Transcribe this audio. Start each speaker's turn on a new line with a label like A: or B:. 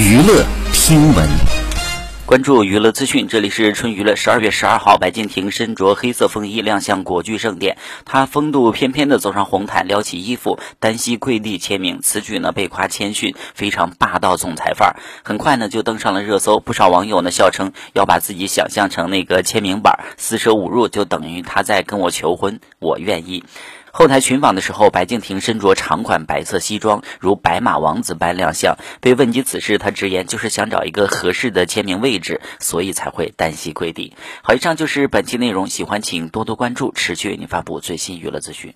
A: 娱乐听闻。
B: 关注娱乐资讯，这里是春娱乐。十二月十二号，白敬亭身着黑色风衣亮相国剧盛典，他风度翩翩的走上红毯，撩起衣服，单膝跪地签名。此举呢被夸谦逊，非常霸道总裁范儿。很快呢就登上了热搜，不少网友呢笑称要把自己想象成那个签名板，四舍五入就等于他在跟我求婚，我愿意。后台群访的时候，白敬亭身着长款白色西装，如白马王子般亮相。被问及此事，他直言就是想找一个合适的签名位置，所以才会单膝跪地。好，以上就是本期内容，喜欢请多多关注，持续为您发布最新娱乐资讯。